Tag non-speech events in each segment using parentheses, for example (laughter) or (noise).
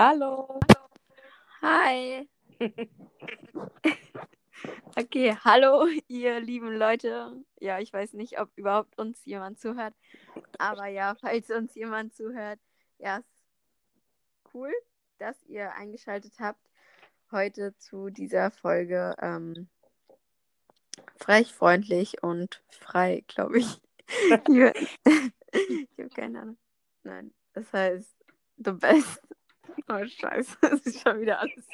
Hallo. Hi. (laughs) Okay, hallo, ihr lieben Leute. Ja, ich weiß nicht, ob überhaupt uns jemand zuhört. Aber ja, falls uns jemand zuhört, ja, ist cool, dass ihr eingeschaltet habt heute zu dieser Folge. Ähm, frech, freundlich und frei, glaube ich. (laughs) ich habe keine Ahnung. Nein, das heißt, the best. Oh, scheiße, (laughs) das ist schon wieder alles.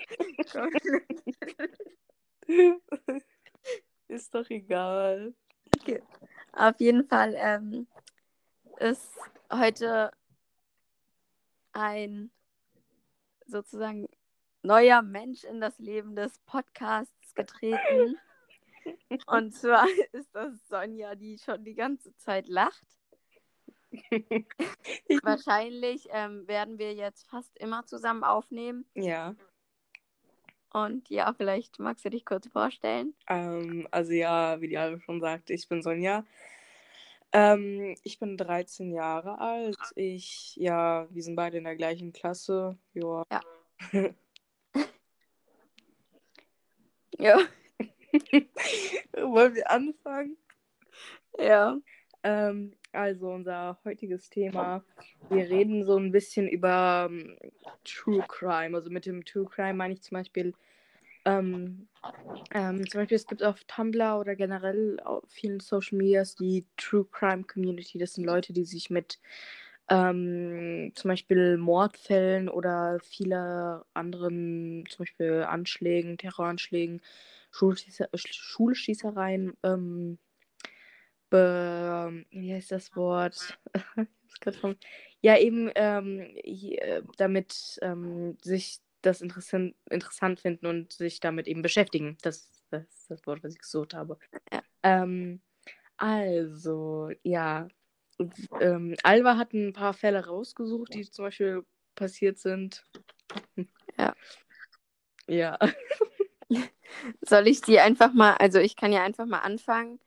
(laughs) Ist doch egal. Okay. Auf jeden Fall ähm, ist heute ein sozusagen neuer Mensch in das Leben des Podcasts getreten. (laughs) Und zwar ist das Sonja, die schon die ganze Zeit lacht. (laughs) Wahrscheinlich ähm, werden wir jetzt fast immer zusammen aufnehmen. Ja. Und ja, vielleicht magst du dich kurz vorstellen. Ähm, also ja, wie die Albe schon sagte, ich bin Sonja. Ähm, ich bin 13 Jahre alt. Ich, ja, wir sind beide in der gleichen Klasse. Joa. Ja. ja. (laughs) (laughs) Wollen wir anfangen? Ja. Ähm, also unser heutiges Thema, wir reden so ein bisschen über ähm, True Crime. Also mit dem True Crime meine ich zum Beispiel, ähm, ähm, zum Beispiel es gibt auf Tumblr oder generell auf vielen Social Medias die True Crime Community. Das sind Leute, die sich mit ähm, zum Beispiel Mordfällen oder viele anderen, zum Beispiel Anschlägen, Terroranschlägen, Schulschießer Schulschießereien, ähm, be, wie heißt das Wort? (laughs) ja, eben ähm, hier, damit ähm, sich das interessant, interessant finden und sich damit eben beschäftigen. Das, das ist das Wort, was ich gesucht habe. Ja. Ähm, also, ja. Ähm, Alva hat ein paar Fälle rausgesucht, die zum Beispiel passiert sind. Ja. (laughs) Ja. (laughs) Soll ich die einfach mal, also ich kann ja einfach mal anfangen.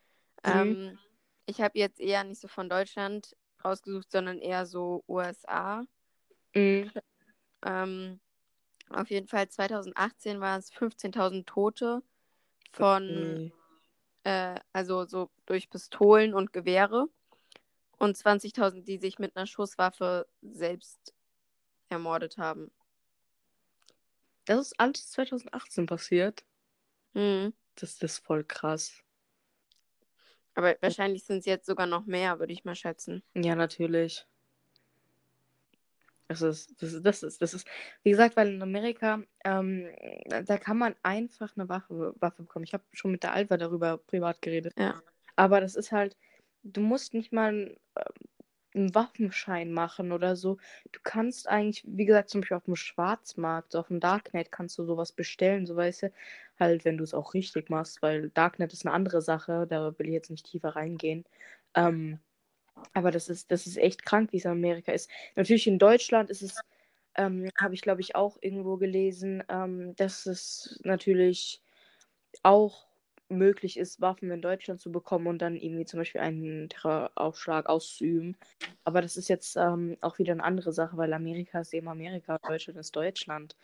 Mhm. Ähm, ich habe jetzt eher nicht so von Deutschland rausgesucht, sondern eher so USA. Mhm. Ähm, auf jeden Fall 2018 waren es 15.000 Tote von, Okay. äh, also so durch Pistolen und Gewehre und 20.000, die sich mit einer Schusswaffe selbst ermordet haben. Das ist alles 2018 passiert. Hm. Das, das ist voll krass. Aber wahrscheinlich sind es jetzt sogar noch mehr, würde ich mal schätzen. Ja, natürlich. Das ist, das ist, das ist, das ist, wie gesagt, weil in Amerika, ähm, da kann man einfach eine Waffe, Waffe bekommen. Ich habe schon mit der Alva darüber privat geredet. Ja. Aber das ist halt, du musst nicht mal einen, Waffenschein machen oder so. Du kannst eigentlich, wie gesagt, zum Beispiel auf dem Schwarzmarkt, auf dem Darknet kannst du sowas bestellen, so weißt du, halt, wenn du es auch richtig machst, weil Darknet ist eine andere Sache, da will ich jetzt nicht tiefer reingehen. Ähm, aber das ist, das ist echt krank, wie es in Amerika ist. Natürlich in Deutschland ist es, ähm, habe ich glaube ich auch irgendwo gelesen, ähm, dass es natürlich auch möglich ist, Waffen in Deutschland zu bekommen und dann irgendwie zum Beispiel einen Terroraufschlag auszuüben. Aber das ist jetzt ähm, auch wieder eine andere Sache, weil Amerika ist eben Amerika, Deutschland ist Deutschland.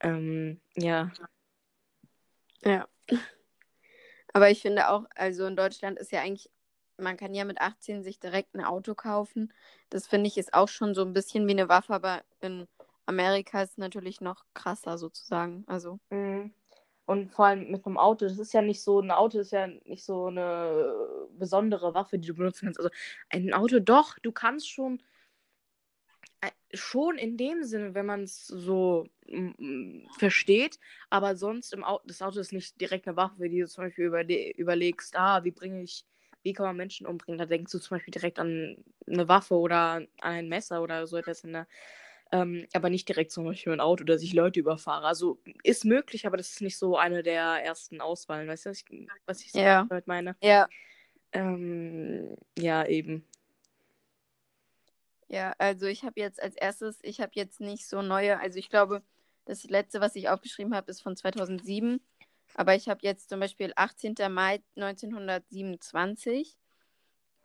Ähm, ja. Ja. Aber ich finde auch, also in Deutschland ist ja eigentlich, man kann ja mit 18 sich direkt ein Auto kaufen. Das finde ich ist auch schon so ein bisschen wie eine Waffe, aber in Amerika ist es natürlich noch krasser sozusagen. Also. Mhm. Und vor allem mit einem Auto, das ist ja nicht so, ein Auto ist ja nicht so eine besondere Waffe, die du benutzen kannst. Also ein Auto, doch, du kannst schon, äh, schon in dem Sinne, wenn man es so mm, versteht, aber sonst im Auto, das Auto ist nicht direkt eine Waffe, die du zum Beispiel überle überlegst, ah, wie bringe ich, wie kann man Menschen umbringen? Da denkst du zum Beispiel direkt an eine Waffe oder an ein Messer oder so etwas in der ähm, aber nicht direkt zum Beispiel ein Auto, dass ich Leute überfahre. Also ist möglich, aber das ist nicht so eine der ersten Auswahlen. Weißt du, was ich, was ich Ja. damit meine? Ja. Ähm, ja, eben. Ja, also ich habe jetzt als erstes, ich habe jetzt nicht so neue, also ich glaube, das letzte, was ich aufgeschrieben habe, ist von 2007. Aber ich habe jetzt zum Beispiel 18. Mai 1927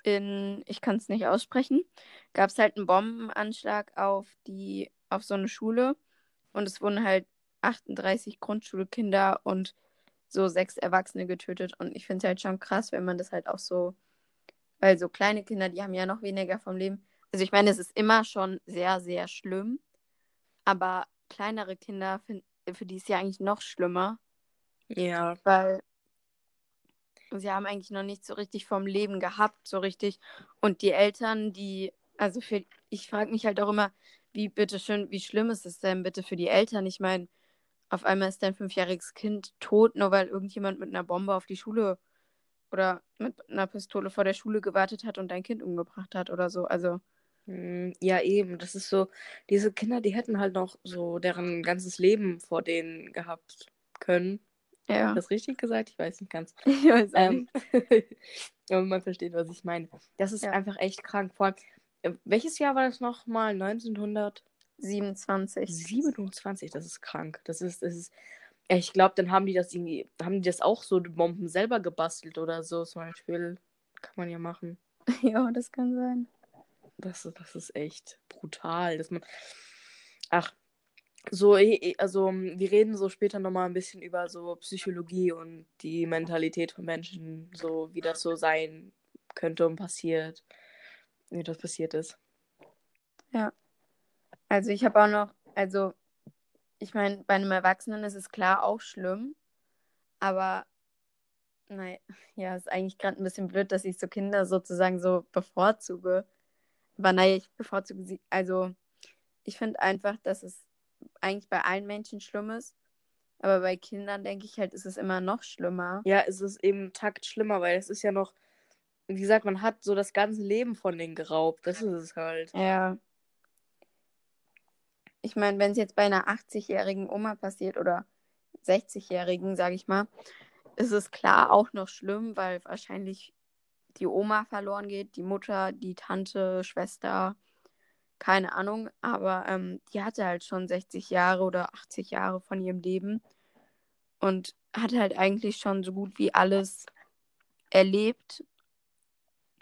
in, ich kann es nicht aussprechen, gab es halt einen Bombenanschlag auf die, auf so eine Schule und es wurden halt 38 Grundschulkinder und so sechs Erwachsene getötet. Und ich finde es halt schon krass, wenn man das halt auch so, weil so kleine Kinder, die haben ja noch weniger vom Leben. Also ich meine, es ist immer schon sehr, sehr schlimm, aber kleinere Kinder, find, für die ist ja eigentlich noch schlimmer. Ja. Weil sie haben eigentlich noch nicht so richtig vom Leben gehabt, so richtig. Und die Eltern, die, also für, ich frage mich halt auch immer, wie bitteschön, wie schlimm ist es denn bitte für die Eltern? Ich meine, auf einmal ist dein fünfjähriges Kind tot, nur weil irgendjemand mit einer Bombe auf die Schule oder mit einer Pistole vor der Schule gewartet hat und dein Kind umgebracht hat oder so. Also. Hm, ja, eben. Das ist so, diese Kinder, die hätten halt noch so deren ganzes Leben vor denen gehabt können. Ja. Das richtig gesagt? Ich weiß nicht ganz. (laughs) Ich weiß ähm, (laughs) Aber man versteht, was ich meine. Das ist Ja. einfach echt krank. Vor allem, äh, welches Jahr war das nochmal? 1927? 27. Das ist krank. Das ist, das ist. Ich glaube, dann haben die das irgendwie, haben die das auch so, Bomben selber gebastelt oder so zum Beispiel. Kann man ja machen. (laughs) Ja, das kann sein. Das, das ist echt brutal, dass man. Ach, so, also wir reden so später nochmal ein bisschen über so Psychologie und die Mentalität von Menschen, so wie das so sein könnte und passiert, wie das passiert ist. Also ich habe auch noch, also ich meine, bei einem Erwachsenen ist es klar auch schlimm, aber nein, ja, ist eigentlich gerade ein bisschen blöd, dass ich so Kinder sozusagen so bevorzuge. Aber naja, ich bevorzuge sie, also ich finde einfach, dass es eigentlich bei allen Menschen schlimm ist, aber bei Kindern denke ich halt, ist es immer noch schlimmer. Ja, es ist eben einen Takt schlimmer, weil es ist ja noch, wie gesagt, man hat so das ganze Leben von denen geraubt. Das ist es halt. Ja. Ich meine, wenn es jetzt bei einer 80-jährigen Oma passiert oder 60-jährigen, sage ich mal, ist es klar auch noch schlimm, weil wahrscheinlich die Oma verloren geht, die Mutter, die Tante, Schwester, keine Ahnung. Aber ähm, die hatte halt schon 60 Jahre oder 80 Jahre von ihrem Leben und hat halt eigentlich schon so gut wie alles erlebt.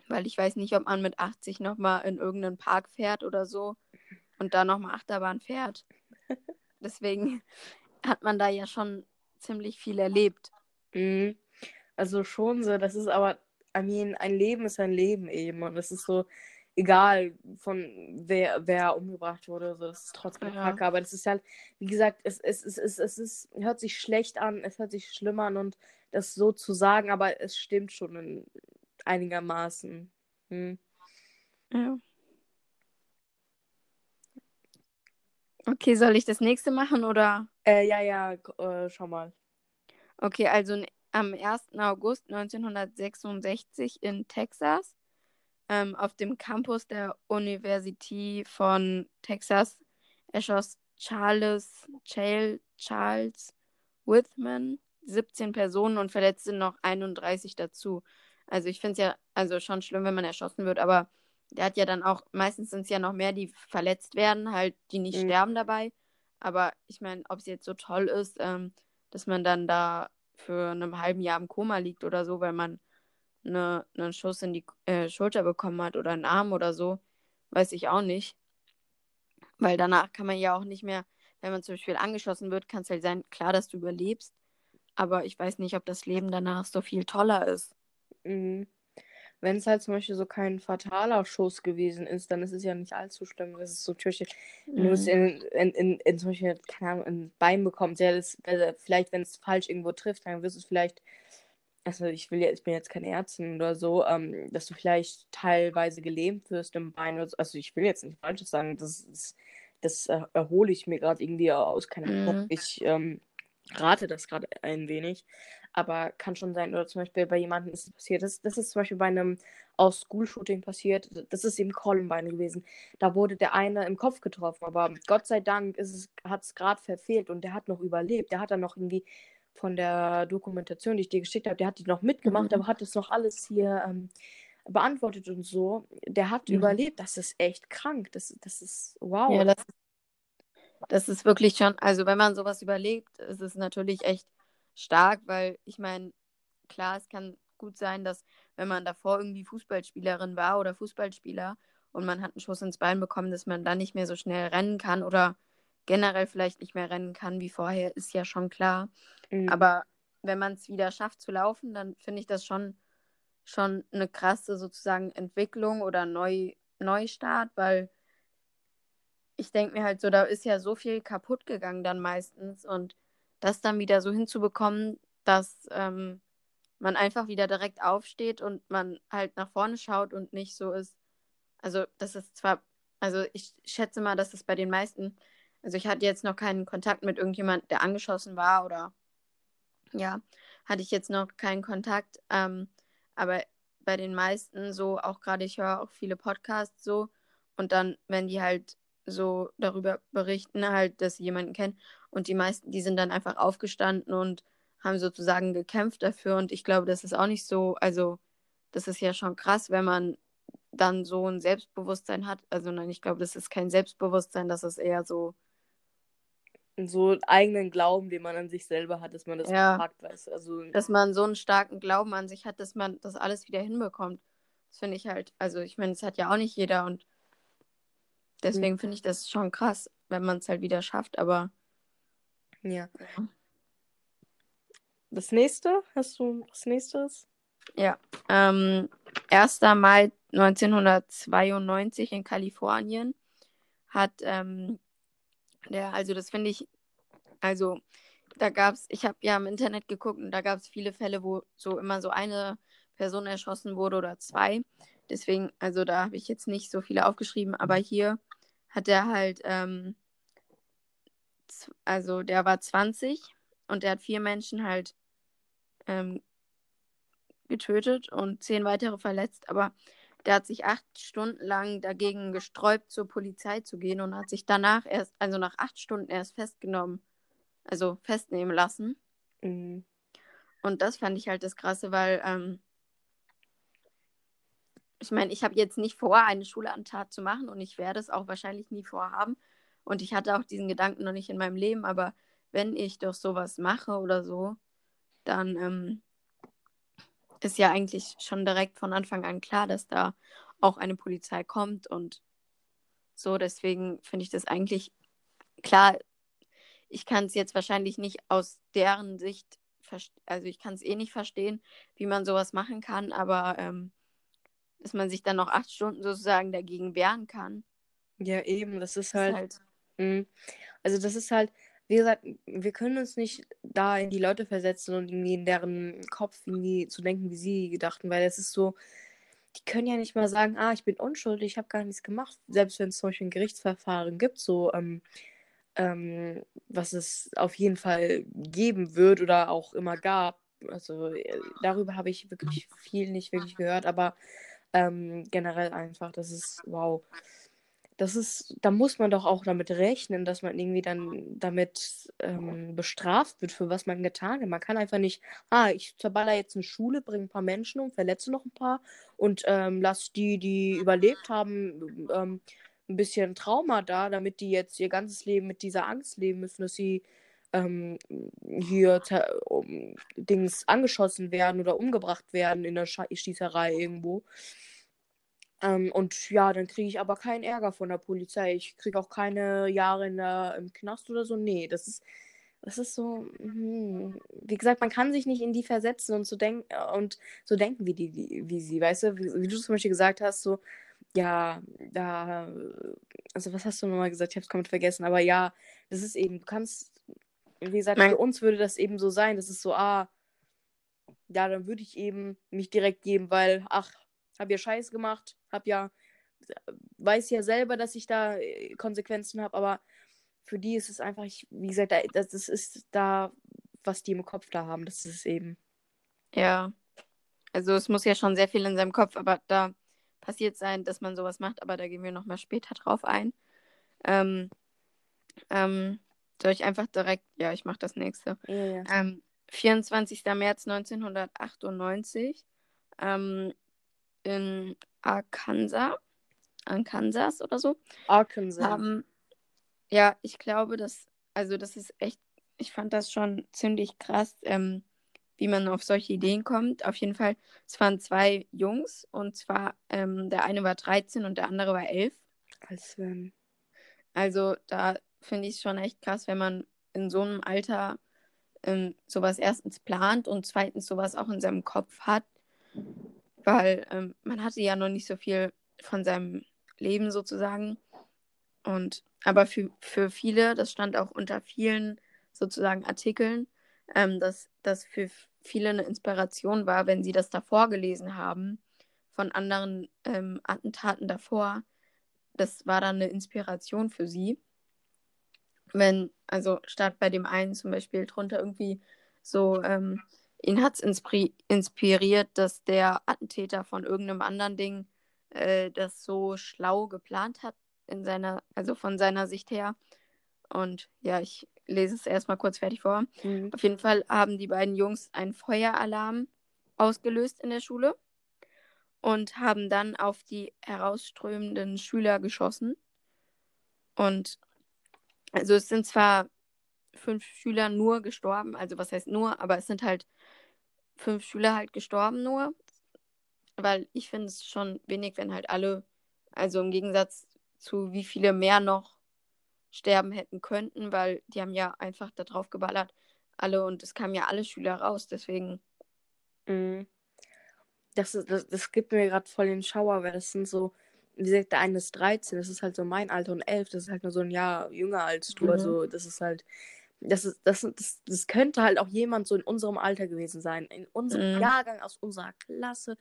Weil ich weiß nicht, ob man mit 80 nochmal in irgendeinen Park fährt oder so und da nochmal Achterbahn fährt. (laughs) Deswegen hat man da ja schon ziemlich viel erlebt. Mhm. Also schon so, das ist aber, I mean, ein Leben ist ein Leben eben. Und das ist so, egal von wer, wer umgebracht wurde, so, das ist trotzdem Ja. Kacke. Aber das ist halt, wie gesagt, es, es, es, es, es ist, hört sich schlecht an, es hört sich schlimm an und das so zu sagen, aber es stimmt schon in einigermaßen. Hm. Ja. Okay, soll ich das nächste machen oder? Äh, ja, ja, äh, schau mal. Okay, also am 1. August 1966 in Texas, ähm, auf dem Campus der University von Texas, erschoss Charles, Chale, Charles Whitman 17 Personen und verletzte noch 31 dazu. Also ich finde es ja also schon schlimm, wenn man erschossen wird, aber der hat ja dann auch, meistens sind es ja noch mehr, die verletzt werden, halt, die nicht Mhm. sterben dabei. Aber ich meine, ob es jetzt so toll ist, ähm, dass man dann da für einem halben Jahr im Koma liegt oder so, weil man eine, einen Schuss in die äh, Schulter bekommen hat oder einen Arm oder so, weiß ich auch nicht. Weil danach kann man ja auch nicht mehr, wenn man zum Beispiel angeschossen wird, kann es halt sein, klar, dass du überlebst. Aber ich weiß nicht, ob das Leben danach so viel toller ist. Mhm. Wenn es halt zum Beispiel so kein fataler Schuss gewesen ist, dann ist es ja nicht allzu schlimm. Das ist so Beispiel, wenn du es in, in, in, in zum Beispiel, keine Ahnung, ein Bein bekommst, ja, das, also vielleicht, wenn es falsch irgendwo trifft, dann wirst du es vielleicht, also ich will jetzt, ich bin jetzt kein Ärztin oder so, ähm, dass du vielleicht teilweise gelähmt wirst im Bein. Oder so. Also ich will jetzt nicht Falsches sagen, das das äh, erhole ich mir gerade irgendwie aus, keine Ahnung. Mhm. Ich ähm, rate das gerade ein wenig. Aber kann schon sein, oder zum Beispiel bei jemandem ist es passiert. Das, das ist zum Beispiel bei einem Aus-School-Shooting passiert. Das ist eben Columbine gewesen. Da wurde der eine im Kopf getroffen, aber Gott sei Dank hat es gerade verfehlt und der hat noch überlebt. Der hat dann noch irgendwie von der Dokumentation, die ich dir geschickt habe, der hat die noch mitgemacht, Mhm. aber hat das noch alles hier ähm, beantwortet und so. Der hat Mhm. überlebt. Das ist echt krank. Das, das ist wow. Ja, das, das ist wirklich schon, also wenn man sowas überlegt, ist es natürlich echt stark, weil ich meine, klar, es kann gut sein, dass wenn man davor irgendwie Fußballspielerin war oder Fußballspieler und man hat einen Schuss ins Bein bekommen, dass man dann nicht mehr so schnell rennen kann oder generell vielleicht nicht mehr rennen kann wie vorher, ist ja schon klar. Mhm. Aber wenn man es wieder schafft zu laufen, dann finde ich das schon, schon eine krasse sozusagen Entwicklung oder Neu, Neustart, weil ich denke mir halt so, da ist ja so viel kaputt gegangen dann meistens und das dann wieder so hinzubekommen, dass ähm, man einfach wieder direkt aufsteht und man halt nach vorne schaut und nicht so ist. Also, das ist zwar, also ich schätze mal, dass es bei den meisten, also ich hatte jetzt noch keinen Kontakt mit irgendjemand, der angeschossen war oder ja, hatte ich jetzt noch keinen Kontakt, ähm, aber bei den meisten so, auch gerade ich höre auch viele Podcasts so und dann, wenn die halt so darüber berichten, halt, dass sie jemanden kennen und die meisten, die sind dann einfach aufgestanden und haben sozusagen gekämpft dafür. Und ich glaube, das ist auch nicht so, also das ist ja schon krass, wenn man dann so ein Selbstbewusstsein hat. Also nein, ich glaube, das ist kein Selbstbewusstsein, das ist eher so. So einen eigenen Glauben, den man an sich selber hat, dass man das Ja. packt, weißt du. Also, Dass man so einen starken Glauben an sich hat, dass man das alles wieder hinbekommt. Das finde ich halt, also ich meine, das hat ja auch nicht jeder und deswegen finde ich das schon krass, wenn man es halt wieder schafft, aber ja. Das nächste? Hast du was nächstes? Ja, ähm, 1. Mai 1992 in Kalifornien hat ähm, der, also das finde ich, also da gab es, ich habe ja im Internet geguckt und da gab es viele Fälle, wo so immer so eine Person erschossen wurde oder zwei. Deswegen, also da habe ich jetzt nicht so viele aufgeschrieben, aber hier hat er halt, ähm, also der war 20 und der hat vier Menschen halt ähm, getötet und zehn weitere verletzt, aber der hat sich acht Stunden lang dagegen gesträubt, zur Polizei zu gehen und hat sich danach erst, also nach acht Stunden erst festgenommen, also festnehmen lassen. Mhm. Und das fand ich halt das Krasse, weil ähm, ich meine, ich habe jetzt nicht vor, eine Schulantat zu machen und ich werde es auch wahrscheinlich nie vorhaben. Und ich hatte auch diesen Gedanken noch nicht in meinem Leben, aber wenn ich doch sowas mache oder so, dann ähm, ist ja eigentlich schon direkt von Anfang an klar, dass da auch eine Polizei kommt und so. Deswegen finde ich das eigentlich klar. Ich kann es jetzt wahrscheinlich nicht aus deren Sicht, also ich kann es eh nicht verstehen, wie man sowas machen kann, aber ähm, dass man sich dann noch acht Stunden sozusagen dagegen wehren kann, Ja, eben, das ist ist halt. halt, Mhm. Also das ist halt, wie gesagt, wir können uns nicht da in die Leute versetzen und irgendwie in deren Kopf irgendwie zu denken, wie sie dachten, weil es ist so, die können ja nicht mal sagen, ah, ich bin unschuldig, ich habe gar nichts gemacht, selbst wenn es zum Beispiel ein Gerichtsverfahren gibt, so, ähm, ähm, was es auf jeden Fall geben wird oder auch immer gab. Also äh, darüber habe ich wirklich viel nicht wirklich gehört, aber ähm, generell einfach, das ist, wow. Das ist, da muss man doch auch damit rechnen, dass man irgendwie dann damit ähm, bestraft wird, für was man getan hat. Man kann einfach nicht, ah, ich zerballer jetzt eine Schule, bringe ein paar Menschen um, verletze noch ein paar und ähm, lass die, die überlebt haben, ähm, ein bisschen Trauma da, damit die jetzt ihr ganzes Leben mit dieser Angst leben müssen, dass sie ähm, hier um, Dings angeschossen werden oder umgebracht werden in der Scha Schießerei irgendwo. Ähm, und ja, dann kriege ich aber keinen Ärger von der Polizei. Ich kriege auch keine Jahre in der, im Knast oder so. Nee, das ist, das ist so, hm, wie gesagt, man kann sich nicht in die versetzen und so denken und so denken wie die, wie sie, weißt du, wie, wie du zum Beispiel gesagt hast, so, ja, da, also was hast du nochmal gesagt? Ich habe es komplett vergessen, aber ja, das ist eben, du kannst, wie gesagt, Nein. für uns würde das eben so sein, das ist so, ah, ja, dann würde ich eben mich direkt geben, weil, ach, hab ja Scheiß gemacht, hab ja, weiß ja selber, dass ich da äh, Konsequenzen habe, aber für die ist es einfach, ich, wie gesagt, da- das, das ist da, was die im Kopf da haben, das ist es eben. ja. Also es muss ja schon sehr viel in seinem Kopf, aber da passiert sein, dass man sowas macht, aber da gehen wir nochmal später drauf ein. Ähm, ähm, soll ich einfach direkt, ja, ich mache das nächste. Ja, ja. Ähm, 24. März 1998 ähm, in Arkansas, Arkansas oder so, Arkansas. haben, ja, ich glaube, dass, also das ist echt, ich fand das schon ziemlich krass, ähm, wie man auf solche Ideen kommt. Auf jeden Fall, es waren zwei Jungs und zwar, ähm, der eine war 13 und der andere war 11. Als wenn. Also da finde ich es schon echt krass, wenn man in so einem Alter ähm, sowas erstens plant und zweitens sowas auch in seinem Kopf hat. Weil ähm, man hatte ja noch nicht so viel von seinem Leben sozusagen. Und aber für, für viele, das stand auch unter vielen sozusagen Artikeln, ähm, dass das für viele eine Inspiration war, wenn sie das davor gelesen haben, von anderen ähm, Attentaten davor. Das war dann eine Inspiration für sie. Wenn, also statt bei dem einen zum Beispiel drunter irgendwie so, ähm, ihn hat es inspiriert, dass der Attentäter von irgendeinem anderen Ding äh, das so schlau geplant hat in seiner, also von seiner Sicht her. Und ja, ich lese es erstmal kurz fertig vor. Mhm. Auf jeden Fall haben die beiden Jungs einen Feueralarm ausgelöst in der Schule und haben dann auf die herausströmenden Schüler geschossen. Und also es sind zwar fünf Schüler nur gestorben, also was heißt nur, aber es sind halt fünf Schüler halt gestorben nur, weil ich finde es schon wenig, wenn halt alle, also im Gegensatz zu wie viele mehr noch sterben hätten könnten, weil die haben ja einfach da drauf geballert, alle und es kamen ja alle Schüler raus, deswegen. Mhm. Das, das, das gibt mir gerade voll den Schauer, weil das sind so, wie gesagt, der eine ist 13, das ist halt so mein Alter und 11, das ist halt nur so ein Jahr jünger als du, mhm. also das ist halt, das, ist, das, das, das könnte halt auch jemand so in unserem Alter gewesen sein, in unserem mhm. Jahrgang, aus unserer Klasse.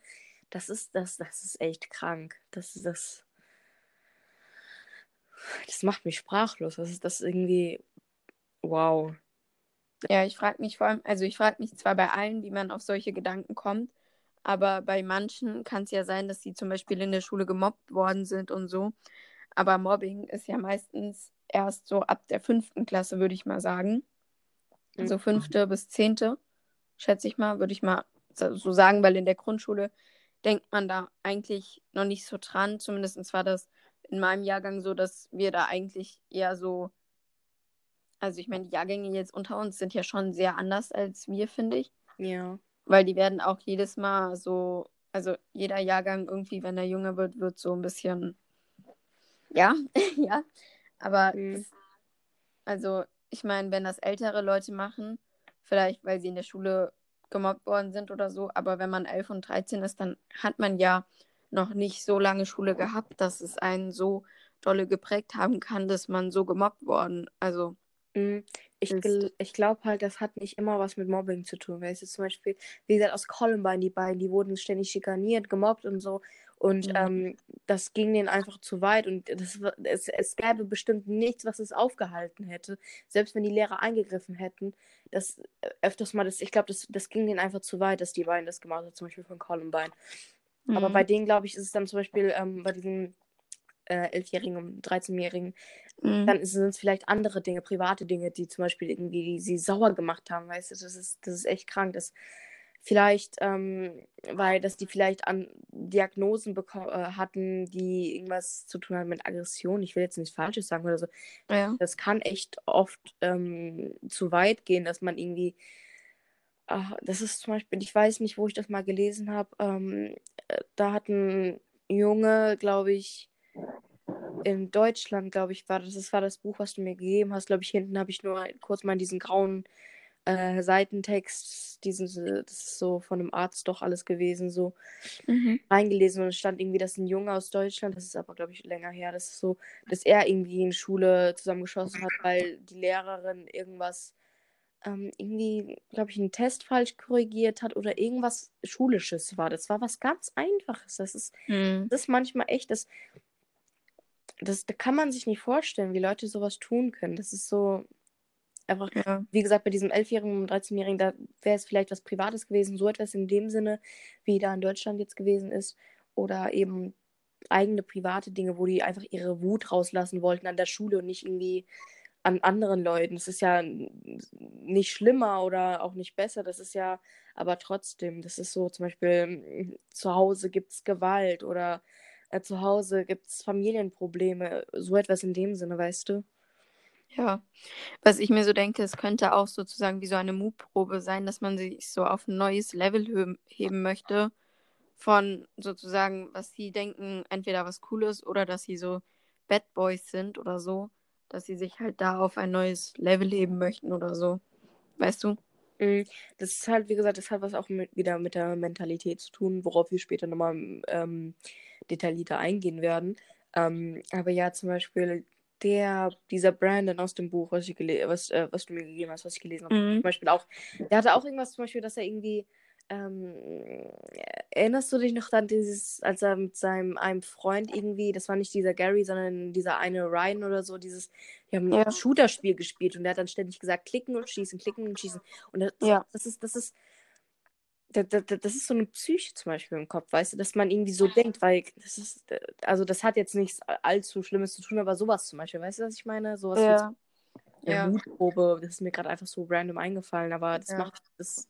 Das ist, das, das ist echt krank. Das ist das. Das macht mich sprachlos. Das ist das irgendwie. Wow. Ja, ich frage mich vor allem, also ich frage mich zwar bei allen, wie man auf solche Gedanken kommt, aber bei manchen kann es ja sein, dass sie zum Beispiel in der Schule gemobbt worden sind und so. Aber Mobbing ist ja meistens erst so ab der fünften Klasse, würde ich mal sagen. Mhm. So fünfte bis zehnte, schätze ich mal, würde ich mal so sagen, weil in der Grundschule denkt man da eigentlich noch nicht so dran. Zumindest war das in meinem Jahrgang so, dass wir da eigentlich eher so, also ich meine, die Jahrgänge jetzt unter uns sind ja schon sehr anders als wir, finde ich. Ja. Weil die werden auch jedes Mal so, also jeder Jahrgang irgendwie, wenn er jünger wird, wird so ein bisschen, ja, (laughs) ja. Aber mhm. das, also ich meine, wenn das ältere Leute machen, vielleicht weil sie in der Schule gemobbt worden sind oder so. Aber wenn man 11 und 13 ist, dann hat man ja noch nicht so lange Schule gehabt, dass es einen so dolle geprägt haben kann, dass man so gemobbt worden. Also. Mhm. Ich, ich glaube halt, das hat nicht immer was mit Mobbing zu tun. Weil es ist zum Beispiel, wie gesagt, aus Columbine, die beiden, die wurden ständig schikaniert, gemobbt und so. Und mhm. ähm, das ging denen einfach zu weit. Und das, es, es gäbe bestimmt nichts, was es aufgehalten hätte. Selbst wenn die Lehrer eingegriffen hätten. Das äh, öfters mal, das, ich glaube, das, das ging denen einfach zu weit, dass die beiden das gemacht haben, zum Beispiel von Columbine. Mhm. Aber bei denen, glaube ich, ist es dann zum Beispiel ähm, bei diesen äh, 11-Jährigen und 13-Jährigen, mhm. dann sind es vielleicht andere Dinge, private Dinge, die zum Beispiel irgendwie sie sauer gemacht haben, weißt du, das ist, das ist echt krank. Das, Vielleicht, ähm, weil dass die vielleicht an Diagnosen äh, hatten, die irgendwas zu tun haben mit Aggression. Ich will jetzt nichts Falsches sagen oder so. Ja. Das kann echt oft ähm, zu weit gehen, dass man irgendwie. Ach, das ist zum Beispiel, ich weiß nicht, wo ich das mal gelesen habe. Ähm, äh, da hat ein Junge, glaube ich, in Deutschland, glaube ich, war das, das war das Buch, was du mir gegeben hast. Glaube ich, hinten habe ich nur kurz mal diesen grauen äh, Seitentext, diesen, das ist so von einem Arzt doch alles gewesen, so mhm. reingelesen und es stand irgendwie, dass ein Junge aus Deutschland, das ist aber, glaube ich, länger her, das ist so, dass er irgendwie in Schule zusammengeschossen hat, weil die Lehrerin irgendwas, ähm, irgendwie, glaube ich, einen Test falsch korrigiert hat oder irgendwas Schulisches war. Das war was ganz Einfaches. Das ist, mhm. das ist manchmal echt, das, das, da kann man sich nicht vorstellen, wie Leute sowas tun können. Das ist so, Einfach, ja. wie gesagt, bei diesem 11-Jährigen und 13-Jährigen, da wäre es vielleicht was Privates gewesen, so etwas in dem Sinne, wie da in Deutschland jetzt gewesen ist. Oder eben eigene private Dinge, wo die einfach ihre Wut rauslassen wollten an der Schule und nicht irgendwie an anderen Leuten. Das ist ja nicht schlimmer oder auch nicht besser. Das ist ja, aber trotzdem, das ist so zum Beispiel, zu Hause gibt es Gewalt oder äh, zu Hause gibt es Familienprobleme. So etwas in dem Sinne, weißt du? Ja, was ich mir so denke, es könnte auch sozusagen wie so eine Mutprobe sein, dass man sich so auf ein neues Level heben möchte von sozusagen, was sie denken, entweder was Cooles oder dass sie so Bad Boys sind oder so. Dass sie sich halt da auf ein neues Level heben möchten oder so. Weißt du? Mm, das ist halt, wie gesagt, das hat was auch mit, wieder mit der Mentalität zu tun, worauf wir später nochmal ähm, detaillierter eingehen werden. Ähm, aber ja, zum Beispiel der, dieser Brandon aus dem Buch, was, ich was, äh, was du mir gegeben hast, was ich gelesen habe, Mhm. zum Beispiel auch, der hatte auch irgendwas zum Beispiel, dass er irgendwie, ähm, erinnerst du dich noch an dieses, als er mit seinem einem Freund irgendwie, das war nicht dieser Gary, sondern dieser eine Ryan oder so, dieses, die haben Ja. ein Shooter-Spiel gespielt und der hat dann ständig gesagt, klicken und schießen, klicken und schießen. Und das, Ja. das ist, das ist, das, das, das ist so eine Psyche zum Beispiel im Kopf, weißt du, dass man irgendwie so denkt, weil das ist, also das hat jetzt nichts allzu Schlimmes zu tun, aber sowas zum Beispiel, weißt du, was ich meine? Sowas Ja. Ja. Mutprobe, das ist mir gerade einfach so random eingefallen, aber das Ja. macht das,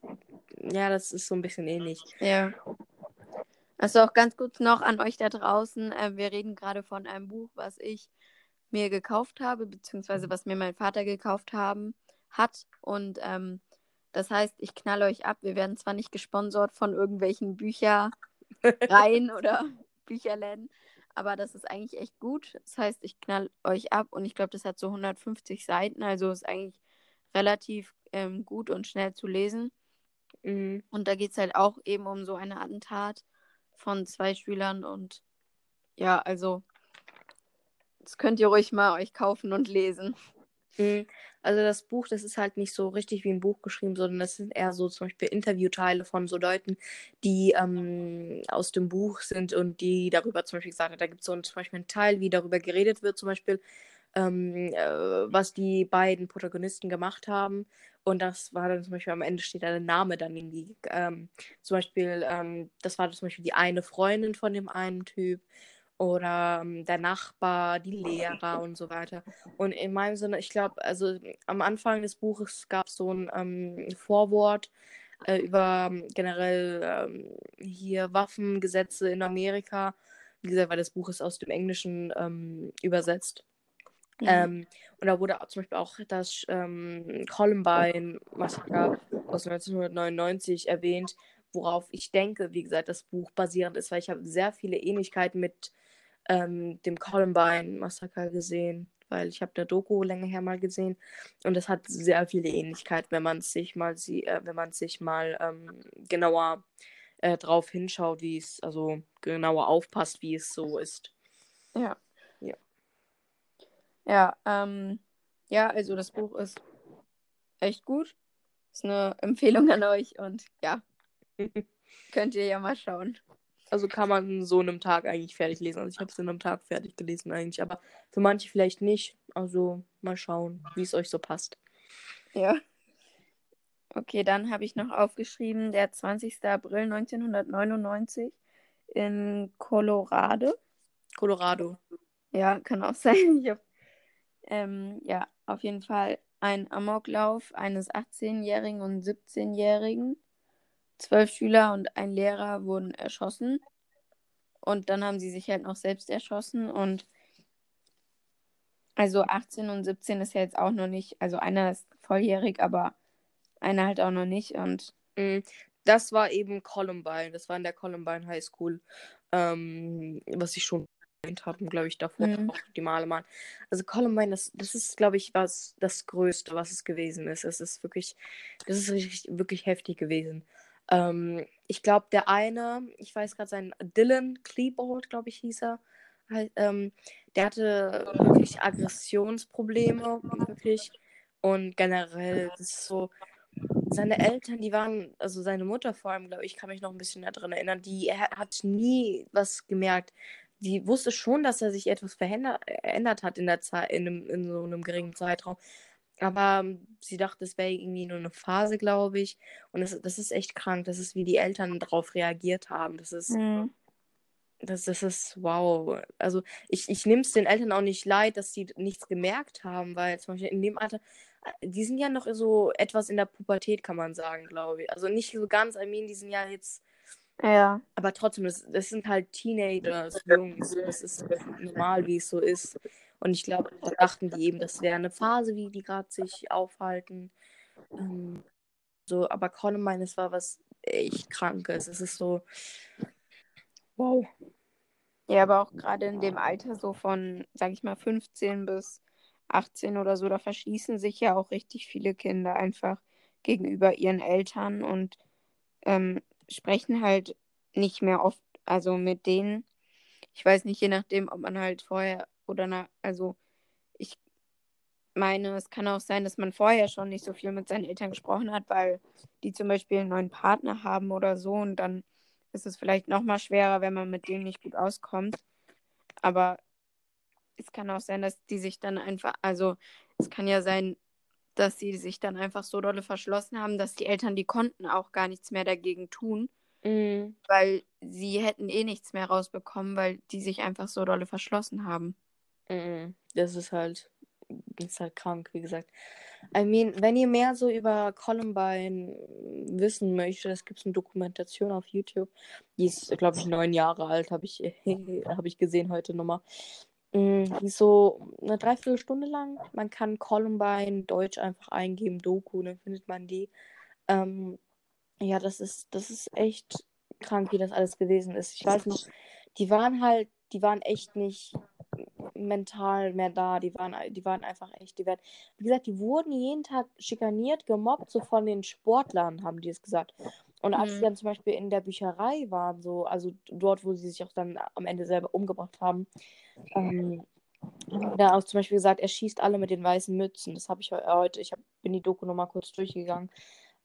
ja, das ist so ein bisschen ähnlich. Ja. Also auch ganz kurz noch an euch da draußen. Äh, wir reden gerade von einem Buch, was ich mir gekauft habe, beziehungsweise was mir mein Vater gekauft haben, hat. Und ähm, das heißt, ich knall euch ab. Wir werden zwar nicht gesponsert von irgendwelchen Büchereien (laughs) oder Bücherläden, aber das ist eigentlich echt gut. Das heißt, ich knall euch ab und ich glaube, das hat so 150 Seiten, also ist eigentlich relativ ähm, gut und schnell zu lesen. Mhm. Und da geht es halt auch eben um so eine Attentat von zwei Schülern und ja, also das könnt ihr ruhig mal euch kaufen und lesen. Mhm. Also das Buch, das ist halt nicht so richtig wie ein Buch geschrieben, sondern das sind eher so zum Beispiel Interviewteile von so Leuten, die ähm, aus dem Buch sind und die darüber zum Beispiel gesagt haben, da gibt es so ein, zum Beispiel einen Teil, wie darüber geredet wird, zum Beispiel, ähm, äh, was die beiden Protagonisten gemacht haben. Und das war dann zum Beispiel am Ende steht der Name dann irgendwie. Ähm, zum Beispiel, ähm, das war zum Beispiel die eine Freundin von dem einen Typ oder ähm, der Nachbar, die Lehrer und so weiter. Und in meinem Sinne, ich glaube, also am Anfang des Buches gab es so ein ähm, Vorwort äh, über ähm, generell ähm, hier Waffengesetze in Amerika. Wie gesagt, weil das Buch ist aus dem Englischen ähm, übersetzt. Mhm. Ähm, und da wurde zum Beispiel auch das Columbine-Massaker aus 1999 erwähnt, worauf ich denke, wie gesagt, das Buch basierend ist, weil ich habe sehr viele Ähnlichkeiten mit ähm, dem Columbine-Massaker gesehen, weil ich habe eine Doku länger her mal gesehen und es hat sehr viele Ähnlichkeiten, wenn man sich mal sie, äh, wenn man sich mal ähm, genauer äh, drauf hinschaut, wie es, also genauer aufpasst, wie es so ist. Ja. Ja. Ja, ähm, ja, also das Buch ist echt gut. Ist eine (laughs) Empfehlung an euch und ja, (laughs) könnt ihr ja mal schauen. Also kann man so in einem Tag eigentlich fertig lesen. Also ich habe es in einem Tag fertig gelesen eigentlich, aber für manche vielleicht nicht. Also mal schauen, wie es euch so passt. Ja. Okay, dann habe ich noch aufgeschrieben, der 20. April 1999 in Colorado. Colorado. Ja, kann auch (laughs) sein. Ich hab, ähm, ja, auf jeden Fall ein Amoklauf eines 18-Jährigen und 17-Jährigen. Zwölf Schüler und ein Lehrer wurden erschossen. Und dann haben sie sich halt noch selbst erschossen. Und also 18 und 17 ist ja jetzt auch noch nicht, also einer ist volljährig, aber einer halt auch noch nicht. Und Mm, Das war eben Columbine. Das war in der Columbine High School. Ähm, was ich schon erwähnt habe, glaube ich, davor Mhm. auch die Male mal. Also Columbine, das, das ist, glaube ich, was das Größte, was es gewesen ist. Es ist wirklich, das ist richtig, wirklich heftig gewesen. Ähm, ich glaube, der eine, ich weiß gerade seinen, Dylan Klebold, glaube ich, hieß er. Ähm, der hatte wirklich Aggressionsprobleme, wirklich. Und generell, das ist so, seine Eltern, die waren, also seine Mutter vor allem, glaube ich, kann mich noch ein bisschen daran erinnern, die hat nie was gemerkt. Die wusste schon, dass er sich etwas verändert hat in der Zeit, in, in so einem geringen Zeitraum. Aber sie dachte, es wäre irgendwie nur eine Phase, glaube ich. Und das, das ist echt krank. Das ist, wie die Eltern darauf reagiert haben. Das ist, Mhm. das, das ist wow. Also ich, ich nehme es den Eltern auch nicht leid, dass sie nichts gemerkt haben, weil zum Beispiel in dem Alter, äh, die sind ja noch so etwas in der Pubertät, kann man sagen, glaube ich. Also nicht so ganz, I mean, die sind ja jetzt, ja. aber trotzdem, das, das sind halt Teenagers, Jungs. Das ist normal, wie es so ist. Und ich glaube, da dachten die eben, das wäre eine Phase, wie die gerade sich aufhalten. Ähm, so, aber Columbine, es war was echt Krankes. Es ist so, wow. Ja, aber auch gerade in dem Alter so von, sag ich mal, 15 bis 18 oder so, da verschließen sich ja auch richtig viele Kinder einfach gegenüber ihren Eltern und ähm, sprechen halt nicht mehr oft, also mit denen. Ich weiß nicht, je nachdem, ob man halt vorher oder nach, also ich meine, es kann auch sein, dass man vorher schon nicht so viel mit seinen Eltern gesprochen hat, weil die zum Beispiel einen neuen Partner haben oder so und dann ist es vielleicht nochmal schwerer, wenn man mit denen nicht gut auskommt. Aber es kann auch sein, dass die sich dann einfach, also es kann ja sein, dass sie sich dann einfach so dolle verschlossen haben, dass die Eltern, die konnten auch gar nichts mehr dagegen tun, Mhm. weil sie hätten eh nichts mehr rausbekommen, weil die sich einfach so dolle verschlossen haben. Mhm. Das ist halt, ist halt krank, wie gesagt. I mean, wenn ihr mehr so über Columbine wissen möchtet, es gibt eine Dokumentation auf YouTube. Die ist, glaube ich, neun Jahre alt, habe ich, (laughs) hab ich gesehen heute nochmal. Mm, Die ist so eine Dreiviertelstunde lang. Man kann Columbine Deutsch einfach eingeben, Doku, dann findet man die. Ähm, ja, das ist, das ist echt krank, wie das alles gewesen ist. Ich weiß noch, die waren halt, die waren echt nicht mental mehr da. Die waren, die waren einfach echt, die werden, wie gesagt, die wurden jeden Tag schikaniert, gemobbt, so von den Sportlern, haben die es gesagt. Und als Mhm. sie dann zum Beispiel in der Bücherei waren, so, also dort, wo sie sich auch dann am Ende selber umgebracht haben, ähm, da auch zum Beispiel gesagt, er schießt alle mit den weißen Mützen. Das habe ich heu- heute, ich hab, bin die Doku nochmal kurz durchgegangen.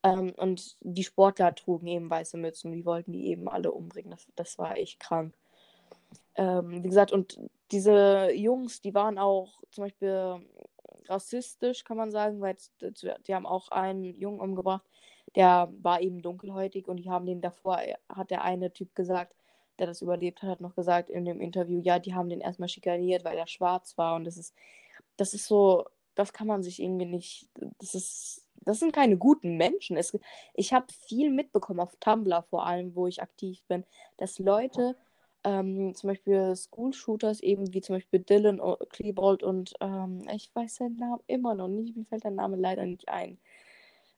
Ähm, und die Sportler trugen eben weiße Mützen. Die wollten die eben alle umbringen. Das, das war echt krank. Ähm, wie gesagt, und diese Jungs, die waren auch zum Beispiel rassistisch, kann man sagen, weil es- die haben auch einen Jungen umgebracht, der war eben dunkelhäutig und die haben den davor, hat der eine Typ gesagt, der das überlebt hat, hat noch gesagt in dem Interview, ja, die haben den erstmal schikaniert, weil er schwarz war und das ist, das ist so, das kann man sich irgendwie nicht, das ist, das sind keine guten Menschen. Es, ich habe viel mitbekommen auf Tumblr vor allem, wo ich aktiv bin, dass Leute ähm, zum Beispiel School-Shooters, eben wie zum Beispiel Dylan Klebold und ähm, ich weiß seinen Namen immer noch nicht, mir fällt der Name leider nicht ein.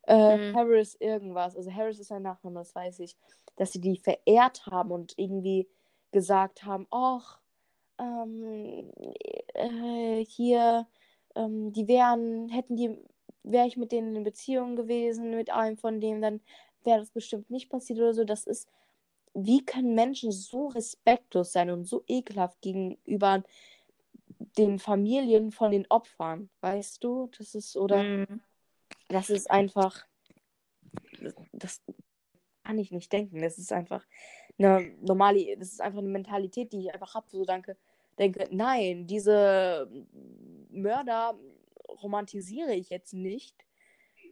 Äh, Mhm. Harris irgendwas, also Harris ist sein Nachname, das weiß ich, dass sie die verehrt haben und irgendwie gesagt haben, ach, ähm, äh, hier, ähm, die wären, hätten die, wäre ich mit denen in Beziehung gewesen, mit einem von denen, dann wäre das bestimmt nicht passiert oder so. Das ist, wie können Menschen so respektlos sein und so ekelhaft gegenüber den Familien von den Opfern, weißt du? Das ist, oder Mhm. das ist einfach, das, das kann ich nicht denken. Das ist einfach eine normale, das ist einfach eine Mentalität, die ich einfach habe, so danke, denke, nein, diese Mörder romantisiere ich jetzt nicht,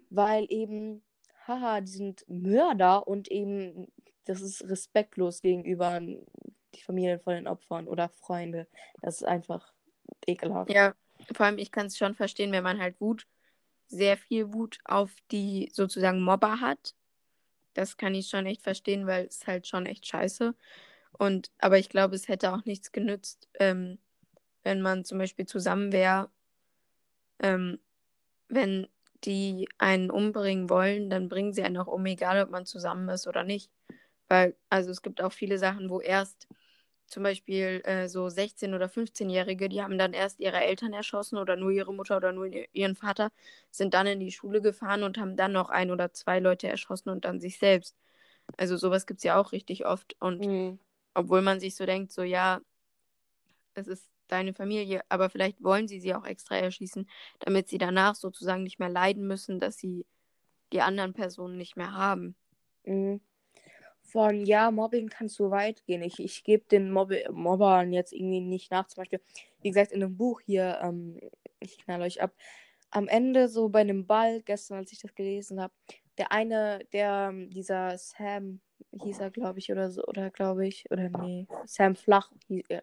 weil eben, haha, die sind Mörder und eben, das ist respektlos gegenüber die Familien von den Opfern oder Freunde. Das ist einfach ekelhaft. Ja, vor allem, ich kann es schon verstehen, wenn man halt Wut, sehr viel Wut auf die sozusagen Mobber hat. Das kann ich schon echt verstehen, weil es halt schon echt scheiße. Und, aber ich glaube, es hätte auch nichts genützt, ähm, wenn man zum Beispiel zusammen wäre, ähm, wenn die einen umbringen wollen, dann bringen sie einen auch um, egal ob man zusammen ist oder nicht. Weil, also es gibt auch viele Sachen, wo erst zum Beispiel äh, so 16- oder 15-Jährige, die haben dann erst ihre Eltern erschossen oder nur ihre Mutter oder nur ihren Vater, sind dann in die Schule gefahren und haben dann noch ein oder zwei Leute erschossen und dann sich selbst. Also sowas gibt es ja auch richtig oft. Und Mhm. obwohl man sich so denkt, so ja, es ist deine Familie, aber vielleicht wollen sie sie auch extra erschießen, damit sie danach sozusagen nicht mehr leiden müssen, dass sie die anderen Personen nicht mehr haben. Mhm. Von ja, Mobbing kann so weit gehen. Ich, ich gebe den Mob Mobbern jetzt irgendwie nicht nach. Zum Beispiel, wie gesagt, in einem Buch hier, ähm, ich knall euch ab, am Ende so bei einem Ball, gestern, als ich das gelesen habe, der eine, der, ähm, dieser Sam, hieß er, glaube ich, oder so, oder glaube ich, oder nee, Sam Flach,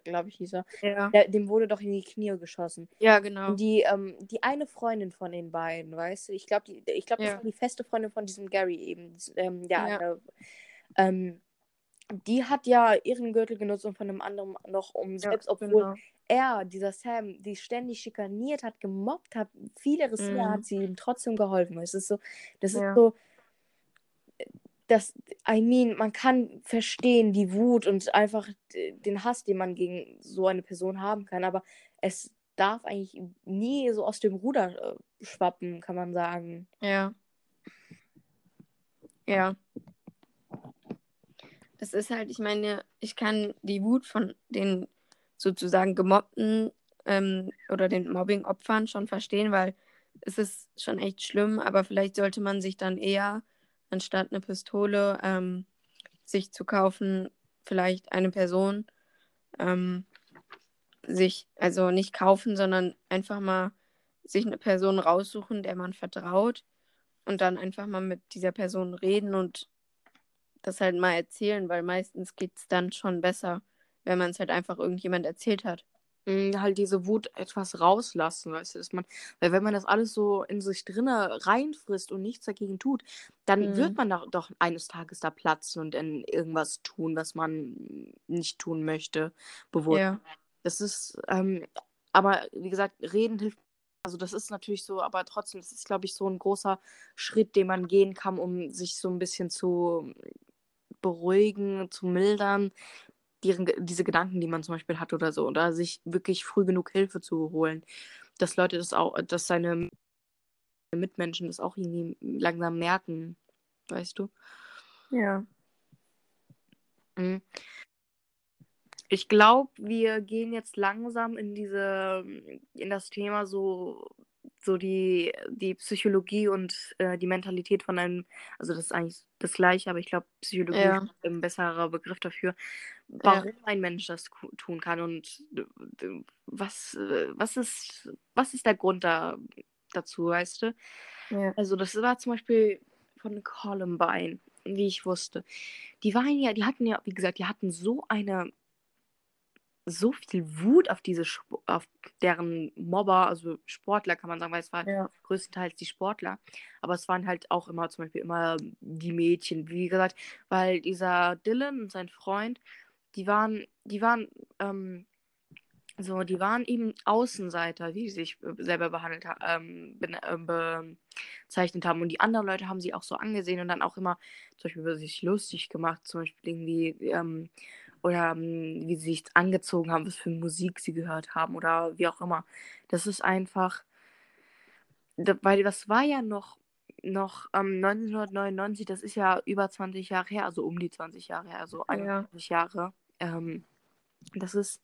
glaube ich, hieß er, Ja. der, dem wurde doch in die Knie geschossen. Ja, genau. Und die, ähm, die eine Freundin von den beiden, weißt du, ich glaube, die, ich glaube, das Ja. war die feste Freundin von diesem Gary eben, ähm, der Ja. eine, ähm, die hat ja ihren Gürtel genutzt und von einem anderen noch, um Ja, selbst, obwohl genau. er, dieser Sam, die ständig schikaniert hat, gemobbt hat, vieles Mhm. mehr, hat sie ihm trotzdem geholfen. Es ist so, das Ja. ist so, das, I mean, man kann verstehen die Wut und einfach den Hass, den man gegen so eine Person haben kann, aber es darf eigentlich nie so aus dem Ruder äh, schwappen, kann man sagen. Ja. Ja. Das ist halt, ich meine, ich kann die Wut von den sozusagen gemobbten ähm, oder den Mobbing-Opfern schon verstehen, weil es ist schon echt schlimm, aber vielleicht sollte man sich dann eher, anstatt eine Pistole, ähm, sich zu kaufen, vielleicht eine Person ähm, sich, also nicht kaufen, sondern einfach mal sich eine Person raussuchen, der man vertraut und dann einfach mal mit dieser Person reden und das halt mal erzählen, weil meistens geht es dann schon besser, wenn man es halt einfach irgendjemand erzählt hat. Mm, halt diese Wut etwas rauslassen, weißt du, dass man, weil wenn man das alles so in sich drinne reinfrisst und nichts dagegen tut, dann Mhm. wird man da, doch eines Tages da platzen und dann irgendwas tun, was man nicht tun möchte, bewusst. Ja. Das ist, ähm, aber wie gesagt, reden hilft. Also das ist natürlich so, aber trotzdem, das ist, glaube ich, so ein großer Schritt, den man gehen kann, um sich so ein bisschen zu beruhigen, zu mildern, deren, diese Gedanken, die man zum Beispiel hat oder so, oder sich wirklich früh genug Hilfe zu holen, dass Leute das auch, dass seine Mitmenschen das auch irgendwie langsam merken, weißt du? Ja. Mhm. Ich glaube, wir gehen jetzt langsam in diese, in das Thema so, so die, die Psychologie und äh, die Mentalität von einem, also das ist eigentlich das Gleiche, aber ich glaube, Psychologie Ja. ist ein besserer Begriff dafür, warum Ja. ein Mensch das tun kann und äh, was, äh, was ist, was ist der Grund da, dazu, weißt du? Ja. Also das war zum Beispiel von Columbine, wie ich wusste. Die waren ja, die hatten ja, wie gesagt, die hatten so eine, so viel Wut auf diese, Sp- auf deren Mobber, also Sportler kann man sagen, weil es waren Ja. größtenteils die Sportler, aber es waren halt auch immer zum Beispiel immer die Mädchen, wie gesagt, weil dieser Dylan und sein Freund, die waren, die waren, ähm, so, die waren eben Außenseiter, wie sie sich äh, selber behandelt ha ähm, ben- äh, bezeichnet haben. Und die anderen Leute haben sie auch so angesehen und dann auch immer zum Beispiel über sich lustig gemacht, zum Beispiel irgendwie, ähm, oder ähm, wie sie sich angezogen haben, was für Musik sie gehört haben oder wie auch immer. Das ist einfach, weil das war ja noch, noch ähm, 1999, das ist ja über 20 Jahre her, also um die 20 Jahre her, also Ja. 21 Jahre. Ähm, das ist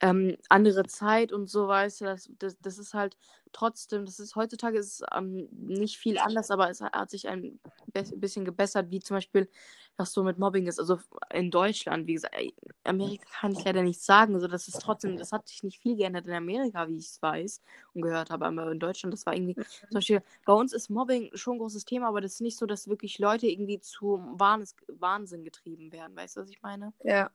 ähm, andere Zeit und so, weißt du, das, das, das ist halt trotzdem, das ist heutzutage ist es ähm, nicht viel anders, aber es hat, sich ein bisschen gebessert, wie zum Beispiel, was so mit Mobbing ist. Also in Deutschland, wie gesagt, Amerika kann ich leider nicht sagen, also das ist trotzdem, das hat sich nicht viel geändert in Amerika, wie ich es weiß und gehört habe, aber in Deutschland, das war irgendwie, zum Beispiel, bei uns ist Mobbing schon ein großes Thema, aber das ist nicht so, dass wirklich Leute irgendwie zu Wahns Wahnsinn getrieben werden, weißt du, was ich meine? Ja.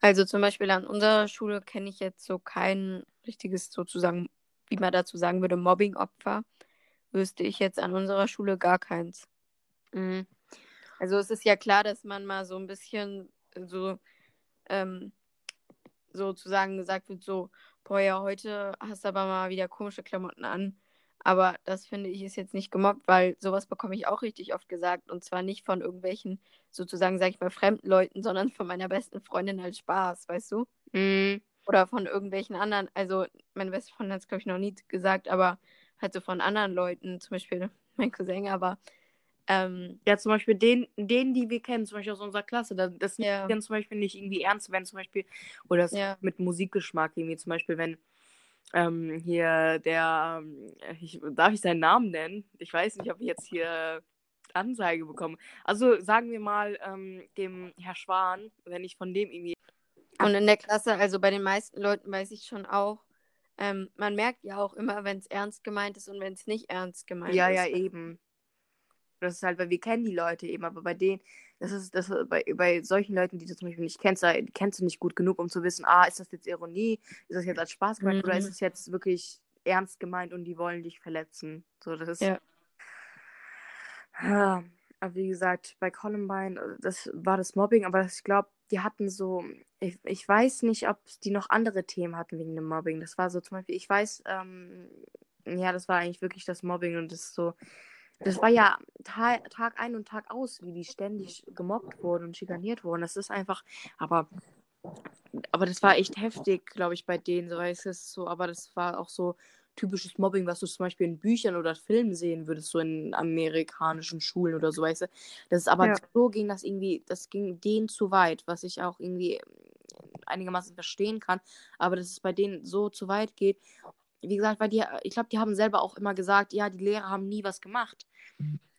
Also zum Beispiel an unserer Schule kenne ich jetzt so kein richtiges sozusagen, wie man dazu sagen würde, Mobbing-Opfer. Wüsste ich jetzt an unserer Schule gar keins. Mhm. Also es ist ja klar, dass man mal so ein bisschen so ähm, sozusagen gesagt wird, so, boah, ja, heute hast du aber mal wieder komische Klamotten an. Aber das finde ich ist jetzt nicht gemobbt, weil sowas bekomme ich auch richtig oft gesagt. Und zwar nicht von irgendwelchen, sozusagen, sag ich mal, fremden Leuten, sondern von meiner besten Freundin als Spaß, weißt du? Mhm. Oder von irgendwelchen anderen. Also, meine beste Freundin hat es, glaube ich, noch nie gesagt, aber halt so von anderen Leuten, zum Beispiel (laughs) mein Cousin, aber ähm, Ja, zum Beispiel den, den, die wir kennen, zum Beispiel aus unserer Klasse, da- das Ja. dann zum Beispiel nicht irgendwie ernst, wenn zum Beispiel, oder das Ja. mit Musikgeschmack irgendwie, zum Beispiel, wenn ähm, hier der, ähm, ich, darf ich seinen Namen nennen? Ich weiß nicht, ob ich jetzt hier Anzeige bekomme. Also sagen wir mal ähm, dem Herr Schwan, wenn ich von dem irgendwie. Und in der Klasse, also bei den meisten Leuten weiß ich schon auch, ähm, man merkt ja auch immer, wenn es ernst gemeint ist und wenn es nicht ernst gemeint Ja, ist. ja, eben. Das ist halt, weil wir kennen die Leute eben, aber bei denen, das ist, das ist bei, bei solchen Leuten, die du zum Beispiel nicht kennst, da kennst du nicht gut genug, um zu wissen, ah, ist das jetzt Ironie, ist das jetzt als Spaß gemeint oder Mhm. ist es jetzt wirklich ernst gemeint und die wollen dich verletzen. So, das ist. Ja. Ja, aber wie gesagt, bei Columbine, äh, das war das Mobbing, aber ich glaube, die hatten so, ich, ich weiß nicht, ob die noch andere Themen hatten wegen dem Mobbing. Das war so zum Beispiel, ich weiß, ähm, ja, das war eigentlich wirklich das Mobbing und das ist so, das war ja Ta Tag ein und Tag aus, wie die ständig gemobbt wurden und schikaniert wurden. Das ist einfach, aber aber das war echt heftig, glaube ich, bei denen, so weißt du, so, aber das war auch so typisches Mobbing, was du zum Beispiel in Büchern oder Filmen sehen würdest, so in amerikanischen Schulen oder so, weißt du. Das ist aber Ja. so ging das irgendwie, das ging denen zu weit, was ich auch irgendwie einigermaßen verstehen kann, aber dass es bei denen so zu weit geht. Wie gesagt, weil die, ich glaube, die haben selber auch immer gesagt, ja, die Lehrer haben nie was gemacht.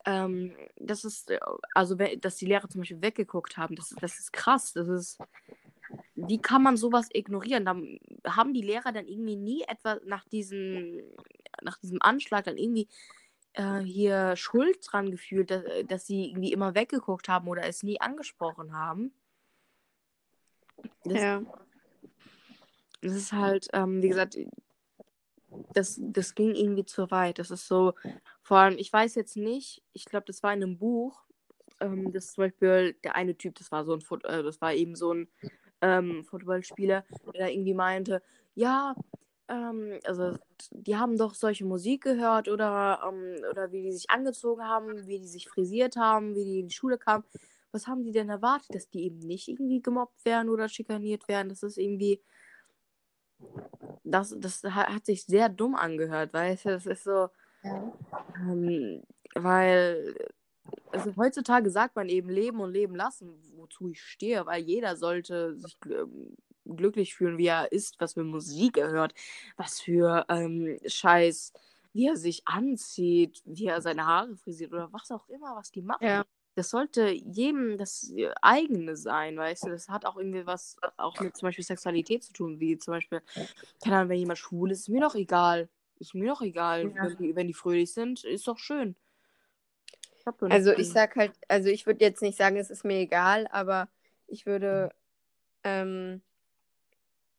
Ähm, das ist, äh, also, dass die Lehrer zum Beispiel weggeguckt haben, das, das ist krass. Das ist, wie kann man sowas ignorieren? Da haben die Lehrer dann irgendwie nie etwa nach diesem, nach diesem Anschlag dann irgendwie äh, hier Schuld dran gefühlt, dass, dass sie irgendwie immer weggeguckt haben oder es nie angesprochen haben. Das, Ja. das ist halt, ähm, wie gesagt, das, das ging irgendwie zu weit. Das ist so, vor allem, ich weiß jetzt nicht, ich glaube, das war in einem Buch, ähm, das zum Beispiel der eine Typ, das war so ein, Foot, äh, das war eben so ein ähm, Footballspieler, der da irgendwie meinte, ja, ähm, also die haben doch solche Musik gehört oder, ähm, oder wie die sich angezogen haben, wie die sich frisiert haben, wie die in die Schule kamen. Was haben die denn erwartet, dass die eben nicht irgendwie gemobbt werden oder schikaniert werden? Das ist irgendwie, das, das hat, sich sehr dumm angehört, weißt du? Das ist so, ähm, weil also heutzutage sagt man eben leben und leben lassen, wozu ich stehe, weil jeder sollte sich ähm, glücklich fühlen, wie er ist, was für Musik er hört, was für ähm, Scheiß, wie er sich anzieht, wie er seine Haare frisiert oder was auch immer, was die machen. Ja. Das sollte jedem das eigene sein, weißt du? Das hat auch irgendwie was auch mit zum Beispiel Sexualität zu tun, wie zum Beispiel, keine Ahnung, wenn jemand schwul ist, ist mir doch egal. Ist mir doch egal. Ja. Wenn, die, wenn die fröhlich sind, ist doch schön. Ich Also ich sag halt, also ich würde jetzt nicht sagen, es ist mir egal, aber ich würde, ähm,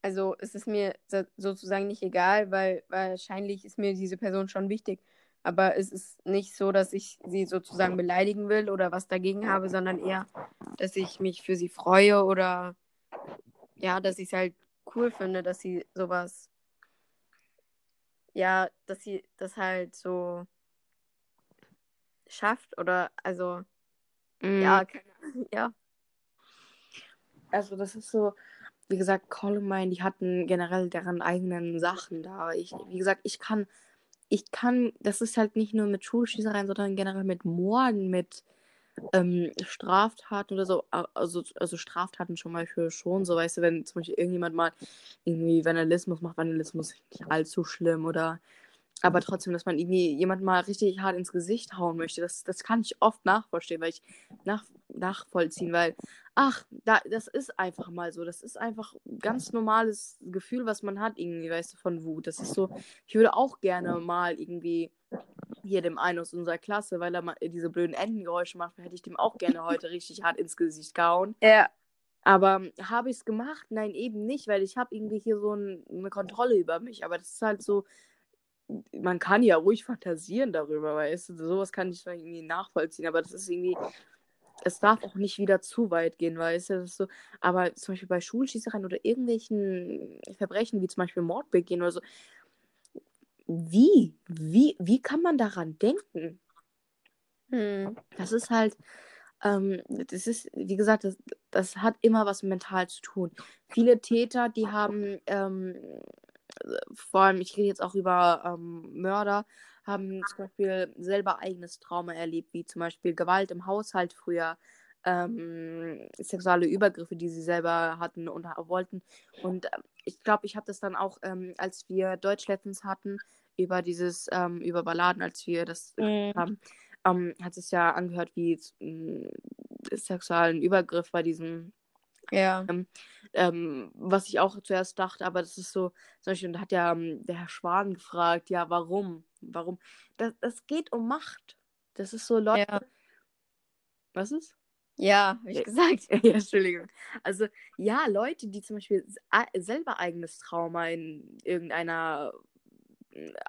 also es ist mir so- sozusagen nicht egal, weil wahrscheinlich ist mir diese Person schon wichtig. Aber es ist nicht so, dass ich sie sozusagen beleidigen will oder was dagegen habe, sondern eher, dass ich mich für sie freue oder ja, dass ich es halt cool finde, dass sie sowas, ja, dass sie das halt so schafft oder also Mhm. ja, keine Ahnung, (laughs) ja. Also das ist so, wie gesagt, Columbine, die hatten generell deren eigenen Sachen da. Ich, wie gesagt, ich kann, ich kann, das ist halt nicht nur mit Schulschießereien, sondern generell mit Morden, mit ähm, Straftaten oder so. Also, also Straftaten zum Beispiel schon, so weißt du, wenn zum Beispiel irgendjemand mal irgendwie Vandalismus macht, Vandalismus ist nicht allzu schlimm oder aber trotzdem, dass man irgendwie jemand mal richtig hart ins Gesicht hauen möchte, das, das kann ich oft nachvollziehen, weil ich nach, nachvollziehen, weil, ach, da, das ist einfach mal so. Das ist einfach ein ganz normales Gefühl, was man hat, irgendwie, weißt du, von Wut. Das ist so, ich würde auch gerne mal irgendwie hier dem einen aus unserer Klasse, weil er mal diese blöden Entengeräusche macht, hätte ich dem auch gerne heute richtig hart ins Gesicht gehauen. Ja, Aber habe ich es gemacht? Nein, eben nicht, weil ich habe irgendwie hier so ein, eine Kontrolle über mich. Aber das ist halt so, man kann ja ruhig fantasieren darüber, weißt du, sowas kann ich irgendwie nachvollziehen, aber das ist irgendwie, es darf auch nicht wieder zu weit gehen, weißt du, das ist so, aber zum Beispiel bei Schulschießereien oder irgendwelchen Verbrechen, wie zum Beispiel Mord begehen oder so, wie, wie, wie kann man daran denken? hm. Das ist halt, ähm, das ist, wie gesagt, das, das hat immer was mental zu tun. Viele Täter, die haben, ähm, vor allem, ich rede jetzt auch über ähm, Mörder, haben zum Beispiel selber eigenes Trauma erlebt, wie zum Beispiel Gewalt im Haushalt früher, ähm, sexuelle Übergriffe, die sie selber hatten und wollten. Und ähm, ich glaube, ich habe das dann auch, ähm, als wir Deutsch letztens hatten, über dieses, ähm, über Balladen, als wir das Mhm. haben, ähm, hat es ja angehört wie ähm, sexuellen Übergriff bei diesem Ja. ähm, was ich auch zuerst dachte, aber das ist so, zum Beispiel, da hat ja ähm, der Herr Schwan gefragt, ja, warum? Warum? Das, das geht um Macht. Das ist so, Leute. Ja. Was ist? Ja, habe ich Ja. gesagt. (laughs) ja, Entschuldigung. Also, ja, Leute, die zum Beispiel selber eigenes Trauma in irgendeiner äh,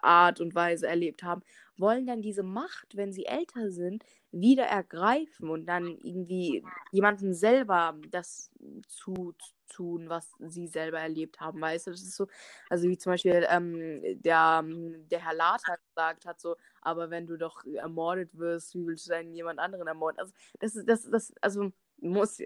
Art und Weise erlebt haben, wollen dann diese Macht, wenn sie älter sind, wieder ergreifen und dann irgendwie jemandem selber das zu tun, was sie selber erlebt haben, weißt du? Das ist so, also wie zum Beispiel ähm, der, der Herr Later gesagt hat, so, aber wenn du doch ermordet wirst, wie willst du dann jemand anderen ermorden? Also das ist, das, das, also muss,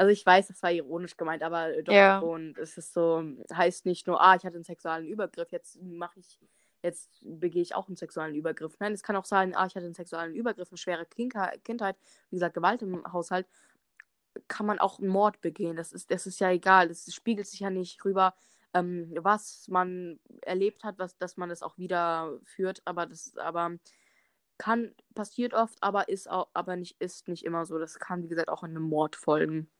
Also ich weiß, das war ironisch gemeint, aber doch Ja. und es ist so, heißt nicht nur, ah, ich hatte einen sexuellen Übergriff, jetzt mache ich, jetzt begehe ich auch einen sexuellen Übergriff. Nein, es kann auch sein, ah, ich hatte einen sexuellen Übergriff, eine schwere Kindheit, Kindheit, wie gesagt, Gewalt im Haushalt, kann man auch einen Mord begehen. Das ist, das ist ja egal. Das spiegelt sich ja nicht rüber, ähm, was man erlebt hat, was, dass man das auch wieder führt, aber das, aber kann, passiert oft, aber ist auch, aber nicht, ist nicht immer so. Das kann, wie gesagt, auch in einem Mord folgen.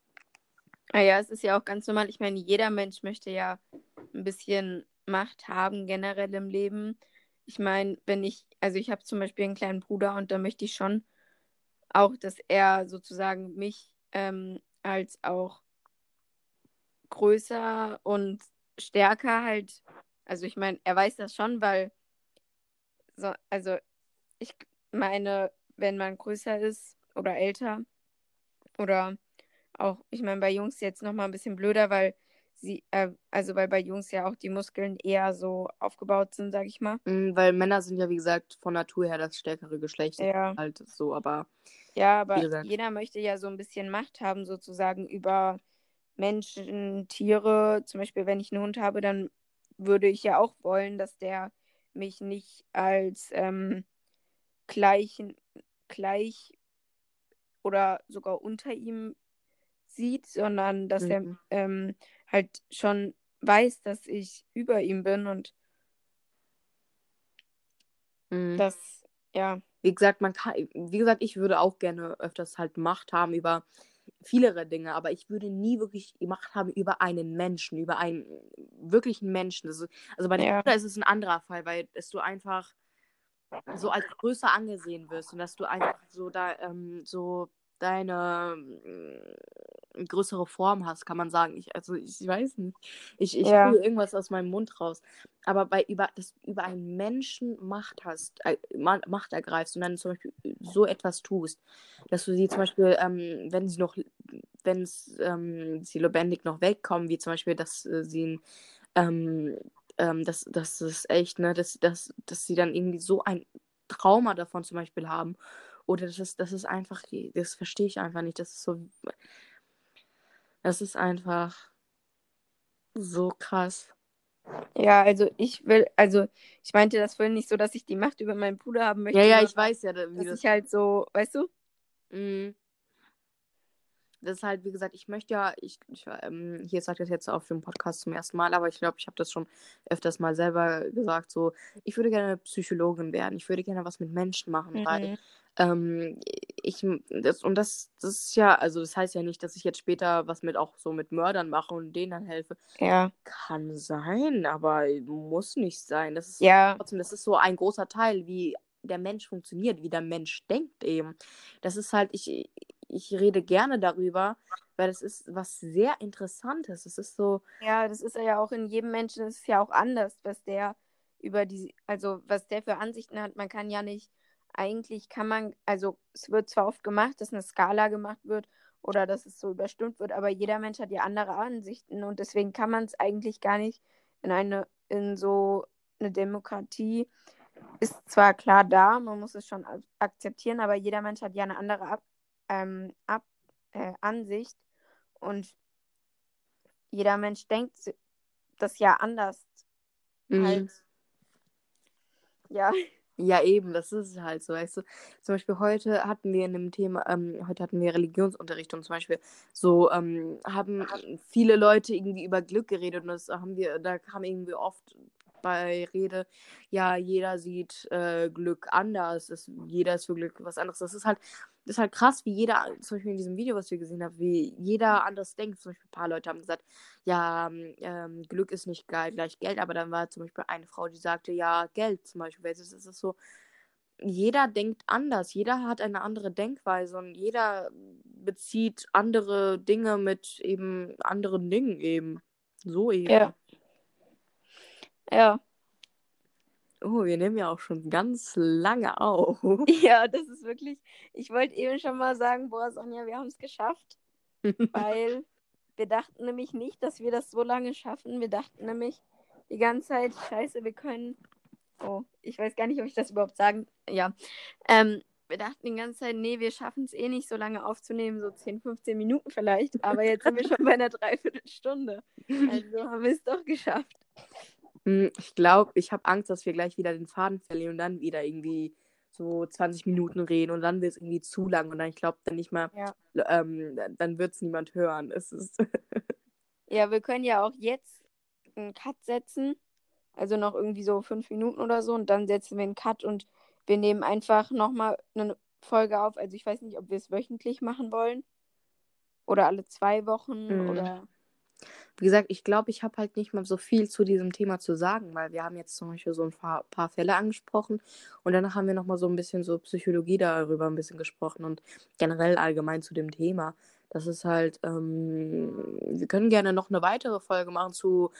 Naja, es ist ja auch ganz normal. Ich meine, jeder Mensch möchte ja ein bisschen Macht haben, generell im Leben. Ich meine, wenn ich, also ich habe zum Beispiel einen kleinen Bruder und da möchte ich schon auch, dass er sozusagen mich ähm, als auch größer und stärker halt, also ich meine, er weiß das schon, weil, so, also ich meine, wenn man größer ist oder älter oder auch, ich meine, bei Jungs jetzt nochmal ein bisschen blöder, weil sie, äh, also weil bei Jungs ja auch die Muskeln eher so aufgebaut sind, sag ich mal. Mm, Weil Männer sind ja, wie gesagt, von Natur her das stärkere Geschlecht. Ja. Halt so, aber Ja, aber gesagt. jeder möchte ja so ein bisschen Macht haben, sozusagen über Menschen, Tiere. Zum Beispiel, wenn ich einen Hund habe, dann würde ich ja auch wollen, dass der mich nicht als ähm, gleich, gleich oder sogar unter ihm sieht, sondern dass er Mhm. ähm, halt schon weiß, dass ich über ihm bin und mm, das, ja, wie gesagt, man kann, wie gesagt, ich würde auch gerne öfters halt Macht haben über vielere Dinge, aber ich würde nie wirklich Macht haben über einen Menschen, über einen wirklichen Menschen. Ist, also bei dem Ja. Ist es ein anderer Fall, weil dass du einfach so als größer angesehen wirst und dass du einfach so da ähm, so deine mm, größere Form hast, kann man sagen. Ich, also ich weiß nicht. Ich, ich Ja. fühle irgendwas aus meinem Mund raus. Aber bei über, dass du über einen Menschen Macht hast, äh, Ma- Macht ergreifst und dann zum Beispiel so etwas tust, dass du sie zum Beispiel, ähm, wenn sie noch, wenn ähm, sie lebendig noch wegkommen, wie zum Beispiel, dass äh, sie ähm, ähm, dass, dass es echt, ne, dass, dass, dass sie dann irgendwie so ein Trauma davon zum Beispiel haben. Oder das ist, das ist einfach, das verstehe ich einfach nicht. Das ist so, das ist einfach so krass. Ja, also ich will, also ich meinte das vorhin nicht so, dass ich die Macht über meinen Bruder haben möchte, Ja, ja, ich weiß ja, wie dass das. ich halt so, weißt du? Mhm. Das ist halt, wie gesagt, ich möchte ja, ich, ich ähm, hier sage ich das jetzt auf dem Podcast zum ersten Mal, aber ich glaube, ich habe das schon öfters mal selber gesagt, so, ich würde gerne Psychologin werden, ich würde gerne was mit Menschen machen, weil Mhm. ähm, ich, das, und das, das ist ja, also das heißt ja nicht, dass ich jetzt später was mit auch so mit Mördern mache und denen dann helfe. Ja, Kann sein, aber muss nicht sein. Das ist ja, trotzdem, das ist so ein großer Teil, wie der Mensch funktioniert, wie der Mensch denkt eben. Das ist halt, ich, ich rede gerne darüber, weil das ist was sehr Interessantes. Es ist so, ja, das ist ja auch in jedem Menschen ist ja auch anders, was der über die, also was der für Ansichten hat. Man kann ja nicht, eigentlich kann man, also es wird zwar oft gemacht, dass eine Skala gemacht wird oder dass es so überstimmt wird, aber jeder Mensch hat ja andere Ansichten und deswegen kann man es eigentlich gar nicht in eine, in so eine Demokratie ist zwar klar da, man muss es schon ak- akzeptieren, aber jeder Mensch hat ja eine andere Ab ähm, Ab äh, Ansicht und jeder Mensch denkt das ja anders. mh, Halt, ja, ja eben, das ist halt so, weißt du. Zum Beispiel heute hatten wir in dem Thema, ähm, heute hatten wir Religionsunterricht und zum Beispiel so ähm, haben viele Leute irgendwie über Glück geredet und das haben wir, da kam irgendwie oft bei Rede, ja, jeder sieht äh, Glück anders, es, jeder ist für Glück was anderes. Das ist halt, das ist halt krass, wie jeder, zum Beispiel in diesem Video, was wir gesehen haben, wie jeder anders denkt. Zum Beispiel ein paar Leute haben gesagt, ja, ähm, Glück ist nicht geil, gleich Geld, aber dann war zum Beispiel eine Frau, die sagte, ja, Geld zum Beispiel. Ist, es ist so, jeder denkt anders, jeder hat eine andere Denkweise und jeder bezieht andere Dinge mit eben anderen Dingen eben. So eben. ja. Ja. Oh, wir nehmen ja auch schon ganz lange auf. (laughs) Ja, das ist wirklich. Ich wollte eben schon mal sagen, boah, Sonja, wir haben es geschafft. (laughs) Weil wir dachten nämlich nicht, dass wir das so lange schaffen. Wir dachten nämlich die ganze Zeit, scheiße, wir können. Oh, ich weiß gar nicht, ob ich das überhaupt sagen. Ja. Ähm, wir dachten die ganze Zeit, nee, wir schaffen es eh nicht so lange aufzunehmen, so 10, 15 Minuten vielleicht. Aber jetzt sind wir schon bei einer Dreiviertelstunde. (laughs) Also haben wir es doch geschafft. Hm, Ich glaube, ich habe Angst, dass wir gleich wieder den Faden verlieren und dann wieder irgendwie so 20 Minuten reden und dann wird es irgendwie zu lang und dann, ich glaube, dann nicht mal, Ja. ähm, dann wird es niemand hören. Es ist, (laughs) Ja, wir können ja auch jetzt einen Cut setzen. Also noch irgendwie so fünf Minuten oder so. Und dann setzen wir einen Cut und wir nehmen einfach nochmal eine Folge auf. Also ich weiß nicht, ob wir es wöchentlich machen wollen. Oder alle zwei Wochen. Mhm. Oder. Wie gesagt, ich glaube, ich habe halt nicht mal so viel zu diesem Thema zu sagen, weil wir haben jetzt zum Beispiel so ein paar, paar Fälle angesprochen und danach haben wir nochmal so ein bisschen so Psychologie darüber ein bisschen gesprochen und generell allgemein zu dem Thema. Das ist halt, ähm, wir können gerne noch eine weitere Folge machen zu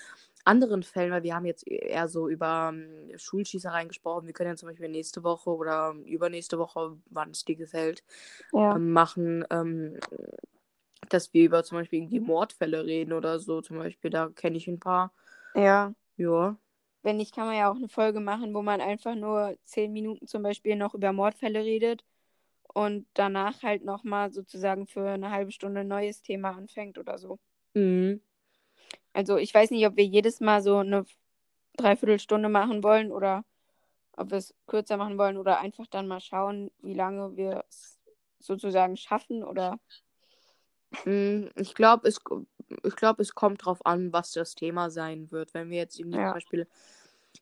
anderen Fällen, weil wir haben jetzt eher so über ähm, Schulschießereien gesprochen. Wir können ja zum Beispiel nächste Woche oder übernächste Woche, wann es dir gefällt, Ja. ähm, machen, ähm, dass wir über zum Beispiel irgendwie Mordfälle reden oder so. Zum Beispiel, da kenne ich ein paar. Ja. Ja. Wenn nicht, kann man ja auch eine Folge machen, wo man einfach nur zehn Minuten zum Beispiel noch über Mordfälle redet und danach halt nochmal sozusagen für eine halbe Stunde ein neues Thema anfängt oder so. Mhm. Also ich weiß nicht, ob wir jedes Mal so eine Dreiviertelstunde machen wollen oder ob wir es kürzer machen wollen oder einfach dann mal schauen, wie lange wir es sozusagen schaffen oder Ich glaube, es, ich glaub, es kommt drauf an, was das Thema sein wird. Wenn wir jetzt irgendwie Ja. zum Beispiel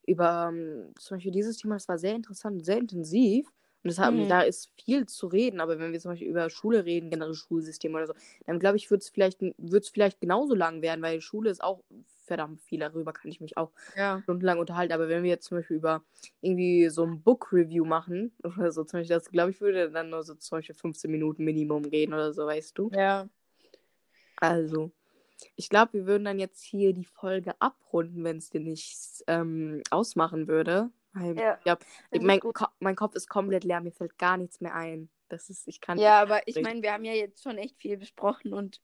über ähm, zum Beispiel dieses Thema, das war sehr interessant, und sehr intensiv. Und das Mhm. da ist viel zu reden, aber wenn wir zum Beispiel über Schule reden, generell Schulsystem oder so, dann glaube ich, wird es vielleicht, wird's vielleicht genauso lang werden, weil Schule ist auch verdammt viel, darüber kann ich mich auch ja. stundenlang unterhalten. Aber wenn wir jetzt zum Beispiel über irgendwie so ein Book-Review machen (laughs) oder so, zum Beispiel, das glaube ich, würde dann nur so zum Beispiel 15 Minuten Minimum gehen oder so, weißt du? Ja. Also, ich glaube, wir würden dann jetzt hier die Folge abrunden, wenn es dir nichts ähm, ausmachen würde. Weil Ja, ich glaub, ich, mein. Ko mein Kopf ist komplett leer, mir fällt gar nichts mehr ein. Das ist, ich kann. Ja, aber ich meine, wir haben ja jetzt schon echt viel besprochen und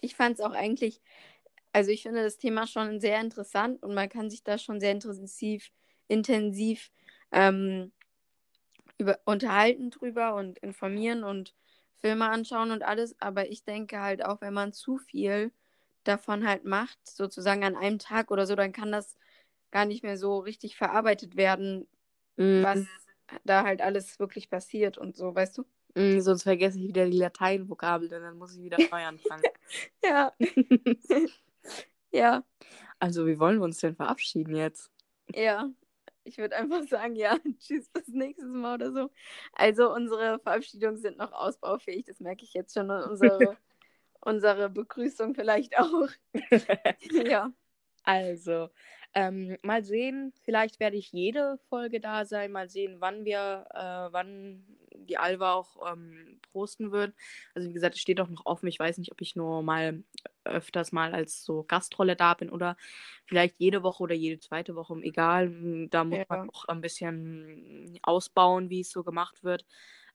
ich fand es auch eigentlich, also ich finde das Thema schon sehr interessant und man kann sich da schon sehr intensiv, intensiv ähm, über, unterhalten drüber und informieren und Filme anschauen und alles. Aber ich denke halt auch, wenn man zu viel davon halt macht, sozusagen an einem Tag oder so, dann kann das gar nicht mehr so richtig verarbeitet werden, Mm, was da halt alles wirklich passiert und so, weißt du? mm, sonst vergesse ich wieder die Lateinvokabeln und dann muss ich wieder neu anfangen. (laughs) Ja. (laughs) ja, also, wie wollen wir uns denn verabschieden jetzt? ja. Ich würde einfach sagen, ja, (laughs) tschüss, bis nächstes Mal oder so. Also unsere Verabschiedungen sind noch ausbaufähig, das merke ich jetzt schon. Und unsere, (laughs) unsere Begrüßung vielleicht auch. (laughs) ja. Also, ähm, mal sehen, vielleicht werde ich jede Folge da sein, mal sehen, wann wir, äh, wann die Alva auch ähm, posten wird. Also wie gesagt, es steht auch noch offen. Ich weiß nicht, ob ich nur mal öfters mal als so Gastrolle da bin oder vielleicht jede Woche oder jede zweite Woche, egal. M, Da muss Ja. man auch ein bisschen ausbauen, wie es so gemacht wird.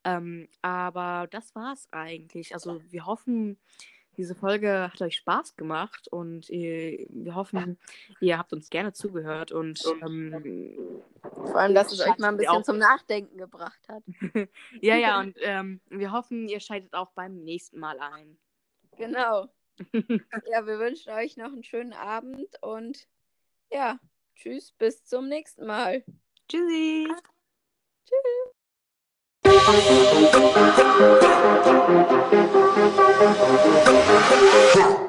Ähm, aber das war's eigentlich. Also wir hoffen, diese Folge hat euch Spaß gemacht und ihr, wir hoffen, ihr habt uns gerne zugehört und ähm, Vor allem, dass es euch mal ein bisschen zum Nachdenken gebracht hat. (laughs) ja, ja, und ähm, wir hoffen, ihr schaltet auch beim nächsten Mal ein. Genau. (laughs) Ja, wir wünschen euch noch einen schönen Abend und ja, tschüss, bis zum nächsten Mal. Tschüssi! Tschüss. Yeah.